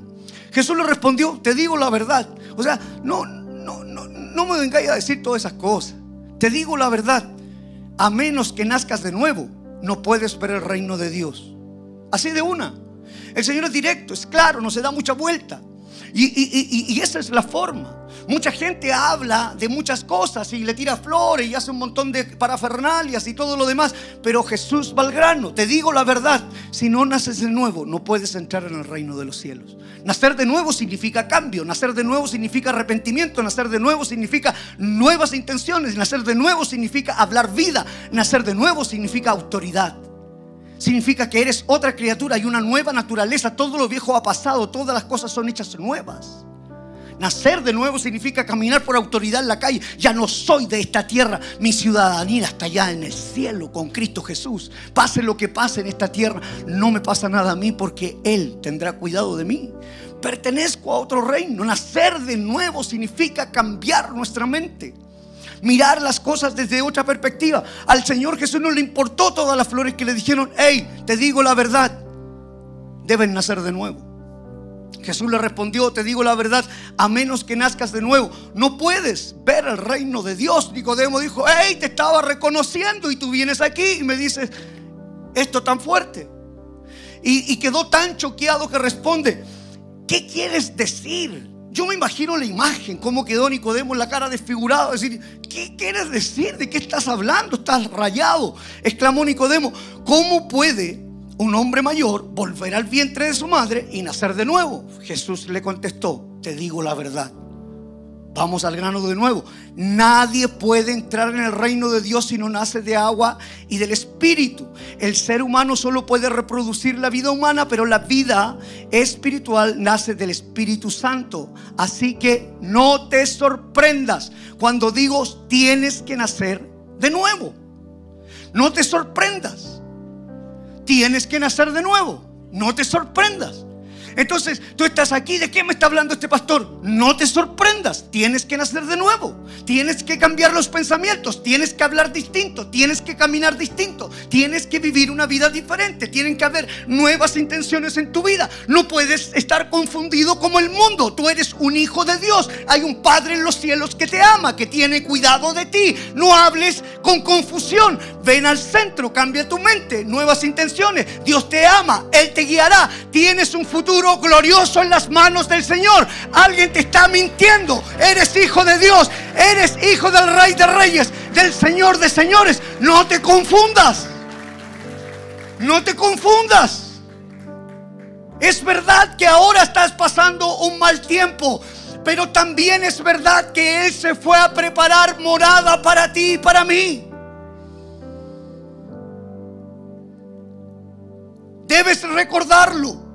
Jesús le respondió, te digo la verdad. O sea, no, no, no, no me vengáis a decir todas esas cosas. Te digo la verdad, a menos que nazcas de nuevo, no puedes ver el reino de Dios. Así de una. El Señor es directo, es claro, no se da mucha vuelta. Y, esa es la forma. Mucha gente habla de muchas cosas y le tira flores y hace un montón de parafernalias y todo lo demás. Pero Jesús va al grano. Te digo la verdad. Si no naces de nuevo, no puedes entrar en el reino de los cielos. Nacer de nuevo significa cambio. Nacer de nuevo significa arrepentimiento. Nacer de nuevo significa nuevas intenciones. Nacer de nuevo significa hablar vida. Nacer de nuevo significa autoridad. Significa que eres otra criatura y una nueva naturaleza. Todo lo viejo ha pasado. Todas las cosas son hechas nuevas. Nacer de nuevo significa caminar por autoridad en la calle. Ya no soy de esta tierra. Mi ciudadanía está allá en el cielo con Cristo Jesús. Pase lo que pase en esta tierra, no me pasa nada a mí porque Él tendrá cuidado de mí. Pertenezco a otro reino. Nacer de nuevo significa cambiar nuestra mente. Mirar las cosas desde otra perspectiva. Al Señor Jesús no le importó todas las flores que le dijeron, hey, te digo la verdad, deben nacer de nuevo. Jesús le respondió, te digo la verdad, a menos que nazcas de nuevo, no puedes ver el reino de Dios. Nicodemo dijo, hey, te estaba reconociendo y tú vienes aquí y me dices esto tan fuerte. Y, quedó tan choqueado que responde, ¿qué quieres decir? Yo me imagino la imagen, cómo quedó Nicodemo en la cara desfigurado, decir, ¿qué quieres decir? ¿De qué estás hablando? Estás rayado. Exclamó Nicodemo, ¿cómo puede un hombre mayor volver al vientre de su madre y nacer de nuevo. Jesús le contestó, te digo la verdad. Vamos al grano de nuevo. Nadie puede entrar en el reino de Dios si no nace de agua y del Espíritu. El ser humano solo puede reproducir la vida humana, pero la vida espiritual nace del Espíritu Santo. Así que no te sorprendas cuando digo tienes que nacer de nuevo. No te sorprendas tienes que nacer de nuevo. No te sorprendas. Entonces, tú estás aquí, ¿de qué me está hablando este pastor? No te sorprendas, tienes que nacer de nuevo, tienes que cambiar los pensamientos, tienes que hablar distinto, tienes que caminar distinto, tienes que vivir una vida diferente, tienen que haber nuevas intenciones en tu vida. No puedes estar confundido como el mundo, tú eres un hijo de Dios, hay un Padre en los cielos que te ama, que tiene cuidado de ti. No hables con confusión, ven al centro, cambia tu mente, nuevas intenciones, Dios te ama, Él te guiará, tienes un futuro glorioso en las manos del Señor. Alguien te está mintiendo. Eres hijo de Dios. Eres hijo del Rey de Reyes, del Señor de Señores. No te confundas. No te confundas. Es verdad que ahora estás pasando un mal tiempo, pero también es verdad que Él se fue a preparar morada para ti y para mí. Debes recordarlo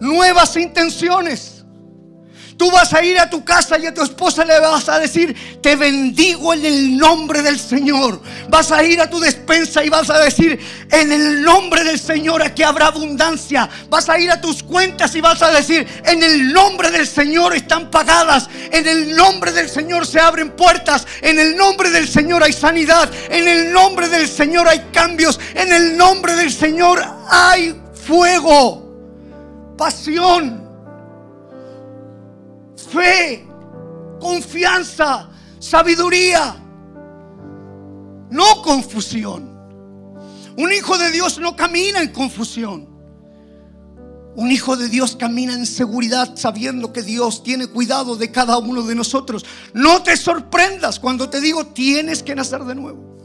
nuevas intenciones. Tú vas a ir a tu casa y a tu esposa le vas a decir, te bendigo en el nombre del Señor. Vas a ir a tu despensa y vas a decir, en el nombre del Señor aquí habrá abundancia. Vas a ir a tus cuentas y vas a decir, en el nombre del Señor están pagadas. En el nombre del Señor se abren puertas. En el nombre del Señor hay sanidad. En el nombre del Señor hay cambios. En el nombre del Señor hay fuego pasión, fe, confianza, sabiduría, no confusión. Un hijo de Dios no camina en confusión. Un hijo de Dios camina en seguridad sabiendo que Dios tiene cuidado de cada uno de nosotros. No te sorprendas cuando te digo tienes que nacer de nuevo.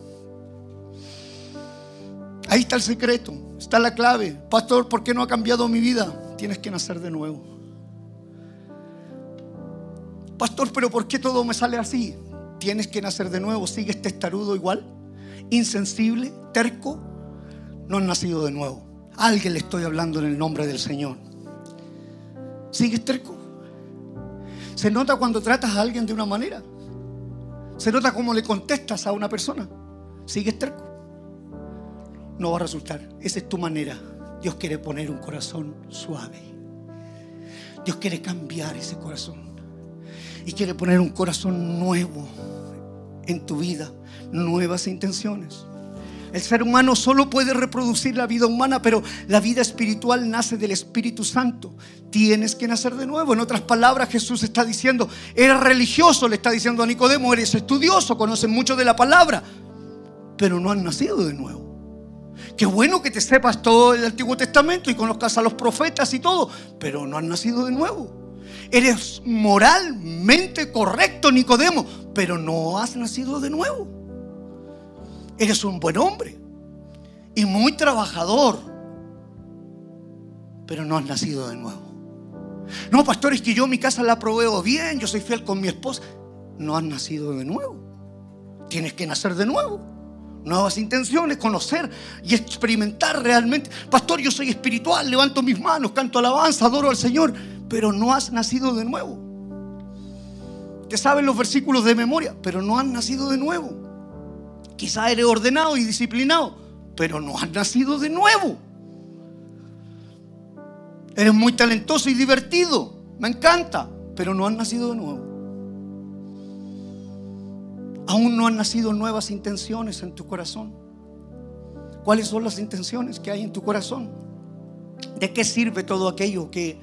Ahí está el secreto, está la clave. Pastor, ¿por qué no ha cambiado mi vida? Tienes que nacer de nuevo. Pastor, pero ¿por qué todo me sale así? Tienes que nacer de nuevo. ¿Sigues testarudo igual? ¿Insensible? ¿Terco? No has nacido de nuevo. Alguien le estoy hablando en el nombre del Señor. ¿Sigues terco? Se nota cuando tratas a alguien de una manera. Se nota cómo le contestas a una persona. ¿Sigues terco? no va a resultar. Esa es tu manera. Dios quiere poner un corazón suave. Dios quiere cambiar ese corazón. Y quiere poner un corazón nuevo en tu vida. Nuevas intenciones. El ser humano solo puede reproducir la vida humana, pero la vida espiritual nace del Espíritu Santo. Tienes que nacer de nuevo. En otras palabras, Jesús está diciendo, eres religioso, le está diciendo a Nicodemo, eres estudioso, conoces mucho de la palabra, pero no has nacido de nuevo. Qué bueno que te sepas todo el Antiguo Testamento y conozcas a los profetas y todo, pero no has nacido de nuevo. Eres moralmente correcto, Nicodemo, pero no has nacido de nuevo. Eres un buen hombre y muy trabajador, pero no has nacido de nuevo. No, pastor, es que yo mi casa la proveo bien, yo soy fiel con mi esposa. No has nacido de nuevo. Tienes que nacer de nuevo. Nuevas intenciones, conocer y experimentar realmente. Pastor, yo soy espiritual, levanto mis manos, canto alabanza, adoro al Señor, pero no has nacido de nuevo. Te saben los versículos de memoria, pero no has nacido de nuevo. Quizá eres ordenado y disciplinado, pero no has nacido de nuevo. Eres muy talentoso y divertido, me encanta, pero no has nacido de nuevo. Aún no han nacido nuevas intenciones en tu corazón. ¿Cuáles son las intenciones que hay en tu corazón? ¿De qué sirve todo aquello que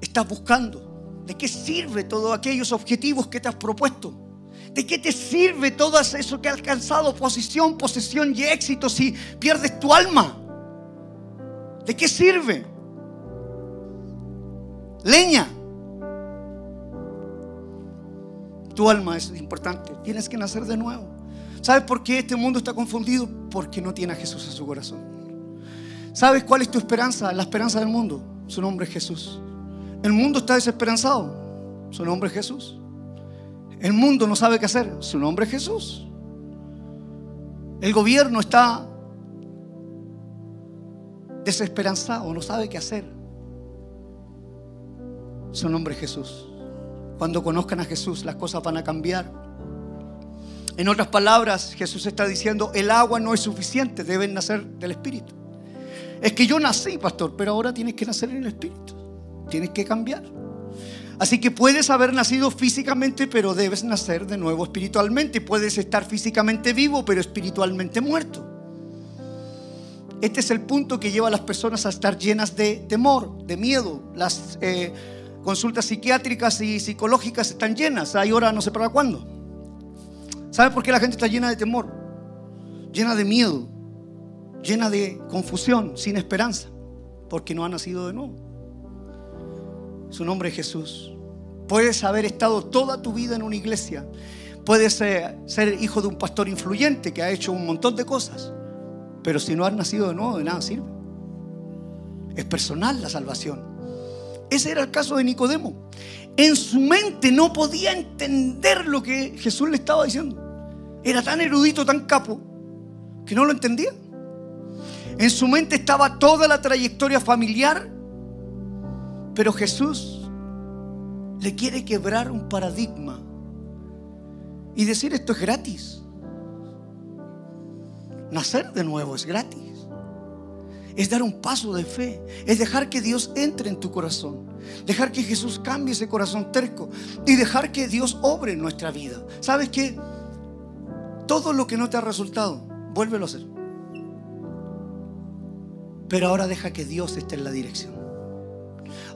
estás buscando? ¿De qué sirve todos aquellos objetivos que te has propuesto? ¿De qué te sirve todo eso que has alcanzado? Posición, posesión y éxito si pierdes tu alma. ¿De qué sirve? Leña. Tu alma es importante. Tienes que nacer de nuevo. ¿Sabes por qué este mundo está confundido? Porque no tiene a Jesús en su corazón. ¿Sabes cuál es tu esperanza? La esperanza del mundo. Su nombre es Jesús. El mundo está desesperanzado. Su nombre es Jesús. El mundo no sabe qué hacer. Su nombre es Jesús. El gobierno está desesperanzado, no sabe qué hacer. Su nombre es Jesús. Cuando conozcan a Jesús, las cosas van a cambiar. En otras palabras, Jesús está diciendo, el agua no es suficiente, deben nacer del Espíritu. Es que yo nací, pastor, pero ahora tienes que nacer en el Espíritu. Tienes que cambiar. Así que puedes haber nacido físicamente, pero debes nacer de nuevo espiritualmente. Puedes estar físicamente vivo, pero espiritualmente muerto. Este es el punto que lleva a las personas a estar llenas de temor, de miedo. Las eh, consultas psiquiátricas y psicológicas están llenas. Hay hora no sé para cuándo. ¿Sabe por qué la gente está llena de temor? Llena de miedo, llena de confusión, sin esperanza, porque no ha nacido de nuevo. Su nombre es Jesús. Puedes haber estado toda tu vida en una iglesia. Puedes ser, ser hijo de un pastor influyente que ha hecho un montón de cosas. Pero si no has nacido de nuevo, de nada sirve. Es personal la salvación. Ese era el caso de Nicodemo. En su mente no podía entender lo que Jesús le estaba diciendo. Era tan erudito, tan capo, que no lo entendía. En su mente estaba toda la trayectoria familiar, pero Jesús le quiere quebrar un paradigma y decir esto es gratis. Nacer de nuevo es gratis es dar un paso de fe, es dejar que Dios entre en tu corazón, dejar que Jesús cambie ese corazón terco y dejar que Dios obre en nuestra vida. ¿Sabes qué? Todo lo que no te ha resultado, vuélvelo a hacer. Pero ahora deja que Dios esté en la dirección.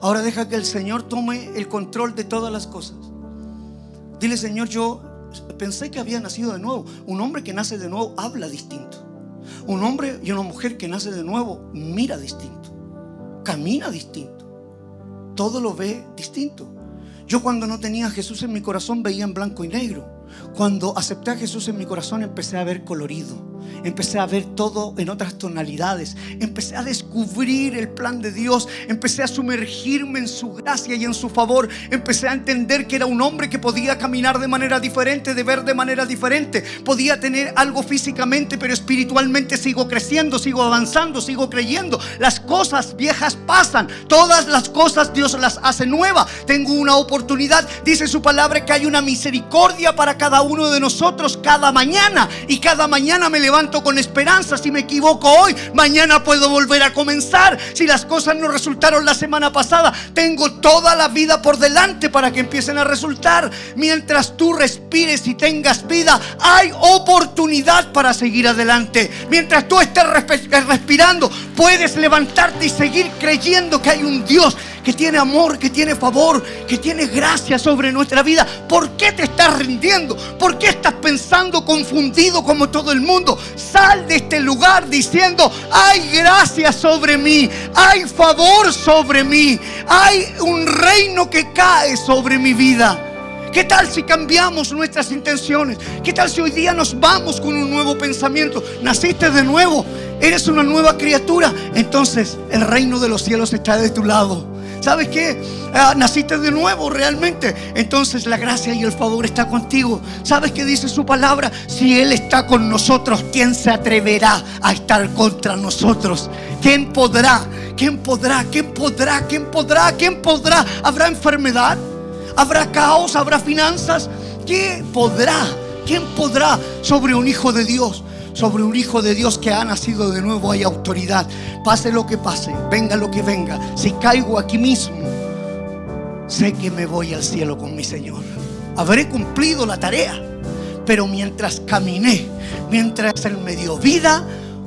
Ahora deja que el Señor tome el control de todas las cosas. Dile, Señor, yo pensé que había nacido de nuevo. Un hombre que nace de nuevo habla distinto. Un hombre y una mujer que nace de nuevo mira distinto, camina distinto, todo lo ve distinto. Yo cuando no tenía a Jesús en mi corazón veía en blanco y negro. Cuando acepté a Jesús en mi corazón empecé a ver colorido. Empecé a ver todo en otras tonalidades. Empecé a descubrir el plan de Dios. Empecé a sumergirme en su gracia y en su favor. Empecé a entender que era un hombre que podía caminar de manera diferente, de ver de manera diferente. Podía tener algo físicamente, pero espiritualmente sigo creciendo, sigo avanzando, sigo creyendo. Las cosas viejas pasan. Todas las cosas Dios las hace nuevas. Tengo una oportunidad. Dice su palabra que hay una misericordia para cada uno de nosotros cada mañana. Y cada mañana me levanto con esperanza. Si me equivoco hoy, mañana puedo volver a comenzar. Si las cosas no resultaron la semana pasada, tengo toda la vida por delante para que empiecen a resultar. Mientras tú respires y tengas vida, hay oportunidad para seguir adelante. Mientras tú estés respirando, puedes levantarte y seguir creyendo que hay un Dios que tiene amor, que tiene favor, que tiene gracia sobre nuestra vida. ¿Por qué te estás rindiendo? ¿Por qué estás pensando confundido como todo el mundo? Sal de este lugar diciendo, hay gracia sobre mí, hay favor sobre mí, hay un reino que cae sobre mi vida. ¿Qué tal si cambiamos nuestras intenciones? ¿Qué tal si hoy día nos vamos con un nuevo pensamiento? Naciste de nuevo, eres una nueva criatura. Entonces el reino de los cielos está de tu lado. ¿Sabes qué? Ah, naciste de nuevo realmente. Entonces la gracia y el favor está contigo. ¿Sabes qué dice su palabra? Si Él está con nosotros, ¿quién se atreverá a estar contra nosotros? ¿Quién podrá? ¿Quién podrá? ¿Quién podrá? ¿Quién podrá? ¿Quién podrá? ¿Habrá enfermedad? ¿Habrá caos? ¿Habrá finanzas? ¿Quién podrá? ¿Quién podrá sobre un hijo de Dios? Sobre un hijo de Dios que ha nacido de nuevo hay autoridad. Pase lo que pase, venga lo que venga. Si caigo aquí mismo, sé que me voy al cielo con mi Señor. Habré cumplido la tarea. Pero mientras caminé, mientras Él me dio vida,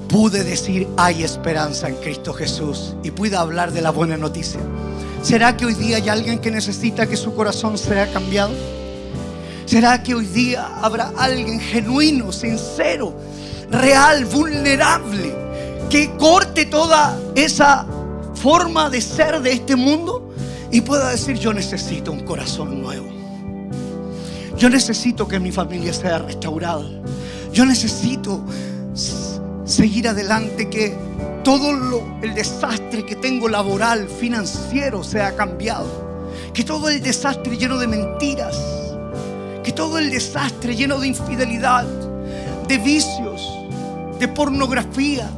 pude decir, hay esperanza en Cristo Jesús. Y pude hablar de la buena noticia. ¿Será que hoy día hay alguien que necesita que su corazón sea cambiado? ¿Será que hoy día habrá alguien genuino, sincero, real, vulnerable, que corte toda esa forma de ser de este mundo y pueda decir yo necesito un corazón nuevo? Yo necesito que mi familia sea restaurada. Yo necesito seguir adelante, que todo el desastre que tengo laboral, financiero, sea cambiado. Que todo el desastre lleno de mentiras, que todo el desastre lleno de infidelidad, de vicios, de pornografía,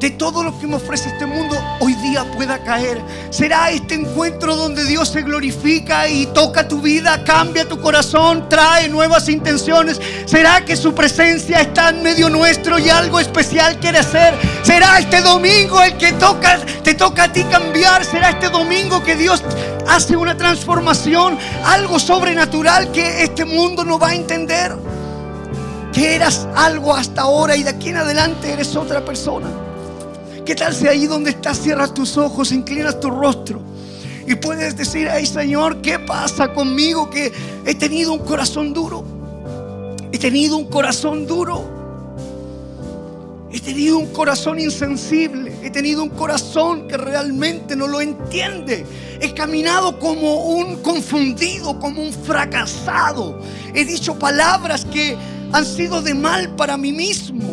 de todo lo que me ofrece este mundo hoy día pueda caer. Será este encuentro donde Dios se glorifica y toca tu vida, cambia tu corazón, trae nuevas intenciones. Será que su presencia está en medio nuestro y algo especial quiere hacer. Será este domingo el que toca, te toca a ti cambiar. Será este domingo que Dios hace una transformación, algo sobrenatural que este mundo no va a entender. Que eras algo hasta ahora y de aquí en adelante eres otra persona. ¿Qué tal si ahí donde estás cierras tus ojos, inclinas tu rostro y puedes decir, ay Señor, ¿qué pasa conmigo que he tenido un corazón duro? He tenido un corazón duro. He tenido un corazón insensible. He tenido un corazón que realmente no lo entiende. He caminado como un confundido, como un fracasado. He dicho palabras que han sido de mal para mí mismo.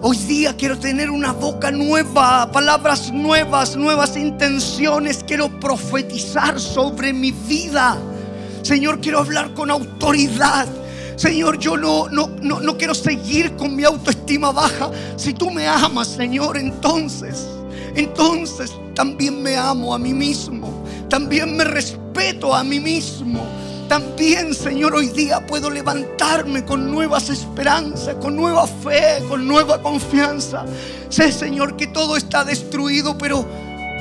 Hoy día quiero tener una boca nueva, palabras nuevas, nuevas intenciones. Quiero profetizar sobre mi vida. Señor, quiero hablar con autoridad. Señor, yo no, no, no, no quiero seguir con mi autoestima baja. Si tú me amas, Señor, entonces, entonces también me amo a mí mismo. También me respeto a mí mismo. También, Señor, hoy día puedo levantarme con nuevas esperanzas, con nueva fe, con nueva confianza. Sé, Señor, que todo está destruido, pero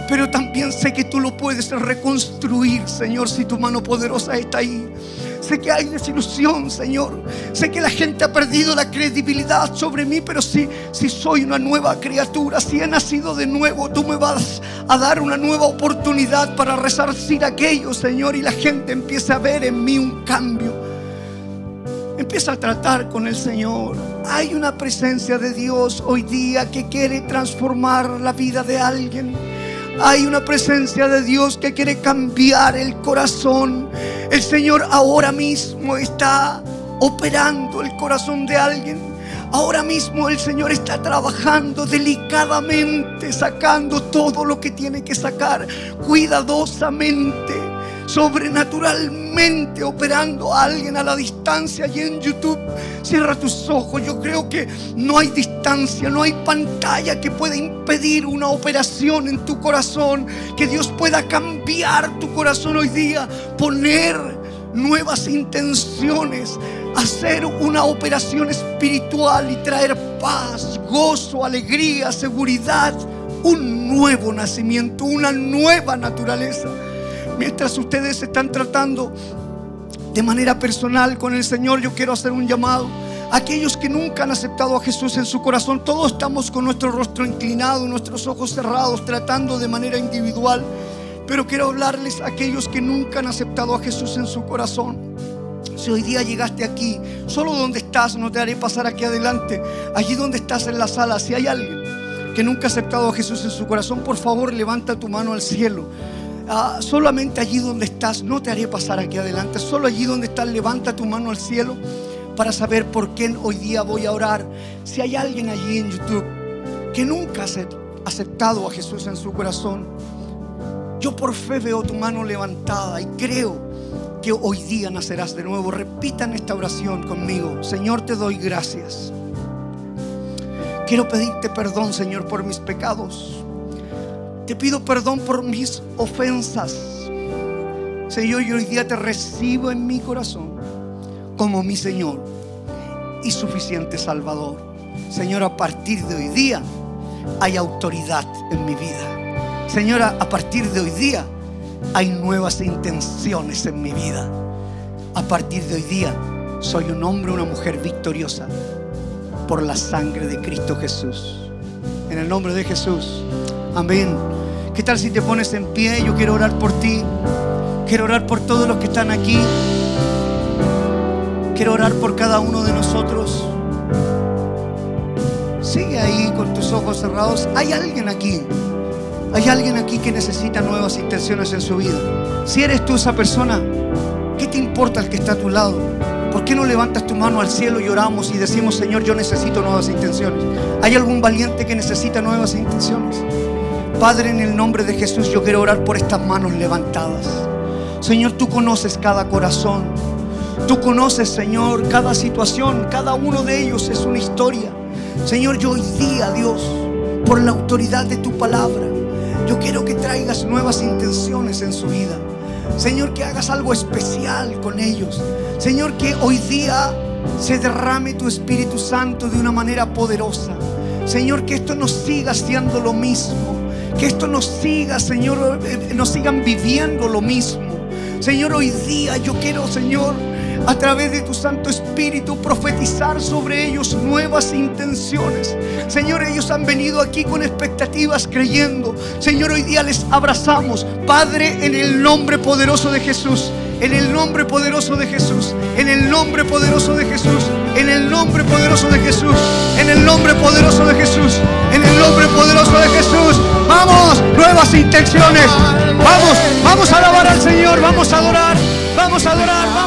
pero también sé que tú lo puedes reconstruir, Señor, si tu mano poderosa está ahí. Sé que hay desilusión, Señor. Sé que la gente ha perdido la credibilidad sobre mí, pero si, si soy una nueva criatura, si he nacido de nuevo, tú me vas a dar una nueva oportunidad para resarcir aquello, Señor, y la gente empieza a ver en mí un cambio. Empieza a tratar con el Señor. Hay una presencia de Dios hoy día que quiere transformar la vida de alguien. Hay una presencia de Dios que quiere cambiar el corazón. El Señor ahora mismo está operando el corazón de alguien. Ahora mismo el Señor está trabajando delicadamente, sacando todo lo que tiene que sacar, cuidadosamente, sobrenaturalmente, operando a alguien a la distancia y en YouTube. Cierra tus ojos. Yo creo que no hay distancia, no hay pantalla que pueda impedir una operación en tu corazón. Que Dios pueda cambiar tu corazón hoy día, poner nuevas intenciones, hacer una operación espiritual y traer paz, gozo, alegría, seguridad, un nuevo nacimiento, una nueva naturaleza. Mientras ustedes están tratando de manera personal con el Señor, yo quiero hacer un llamado. Aquellos que nunca han aceptado a Jesús en su corazón, todos estamos con nuestro rostro inclinado, nuestros ojos cerrados, tratando de manera individual Pero quiero hablarles a aquellos que nunca han aceptado a Jesús en su corazón. Si hoy día llegaste aquí, solo donde estás, no te haré pasar aquí adelante. Allí donde estás en la sala, si hay alguien que nunca ha aceptado a Jesús en su corazón, por favor levanta tu mano al cielo. Ah, solamente allí donde estás, no te haré pasar aquí adelante. Solo allí donde estás, levanta tu mano al cielo para saber por qué hoy día voy a orar. Si hay alguien allí en YouTube que nunca ha aceptado a Jesús en su corazón, yo por fe veo tu mano levantada y creo que hoy día nacerás de nuevo. Repitan esta oración conmigo. Señor, te doy gracias. Quiero pedirte perdón, Señor, por mis pecados. Te pido perdón por mis ofensas. Señor, yo hoy día te recibo en mi corazón como mi Señor y suficiente Salvador. Señor, a partir de hoy día hay autoridad en mi vida. Señora, a partir de hoy día hay nuevas intenciones en mi vida. A partir de hoy día soy un hombre, una mujer victoriosa por la sangre de Cristo Jesús. En el nombre de Jesús. Amén. ¿Qué tal si te pones en pie? Yo quiero orar por ti. Quiero orar por todos los que están aquí. Quiero orar por cada uno de nosotros. Sigue ahí con tus ojos cerrados. Hay alguien aquí hay alguien aquí que necesita nuevas intenciones en su vida. Si eres tú esa persona, ¿qué te importa el que está a tu lado? ¿Por qué no levantas tu mano al cielo y oramos y decimos, Señor, yo necesito nuevas intenciones? ¿Hay algún valiente que necesita nuevas intenciones? Padre, en el nombre de Jesús, yo quiero orar por estas manos levantadas. Señor, tú conoces cada corazón. Tú conoces, Señor, cada situación. Cada uno de ellos es una historia. Señor, yo hoy día, Dios, por la autoridad de tu palabra, yo quiero que traigas nuevas intenciones en su vida. Señor, que hagas algo especial con ellos. Señor, que hoy día se derrame tu Espíritu Santo de una manera poderosa. Señor, que esto no siga siendo lo mismo. Que esto no siga, Señor, eh, no sigan viviendo lo mismo. Señor, hoy día yo quiero, Señor, a través de tu Santo Espíritu profetizar sobre ellos nuevas intenciones. Señor, ellos han venido aquí con expectativas creyendo. Señor, hoy día les abrazamos. Padre, en el nombre poderoso de Jesús. En el nombre poderoso de Jesús. En el nombre poderoso de Jesús. En el nombre poderoso de Jesús. En el nombre poderoso de Jesús. Nombre poderoso de Jesús. Vamos, nuevas intenciones. Vamos, vamos a alabar al Señor. Vamos a adorar. Vamos a adorar. Vamos.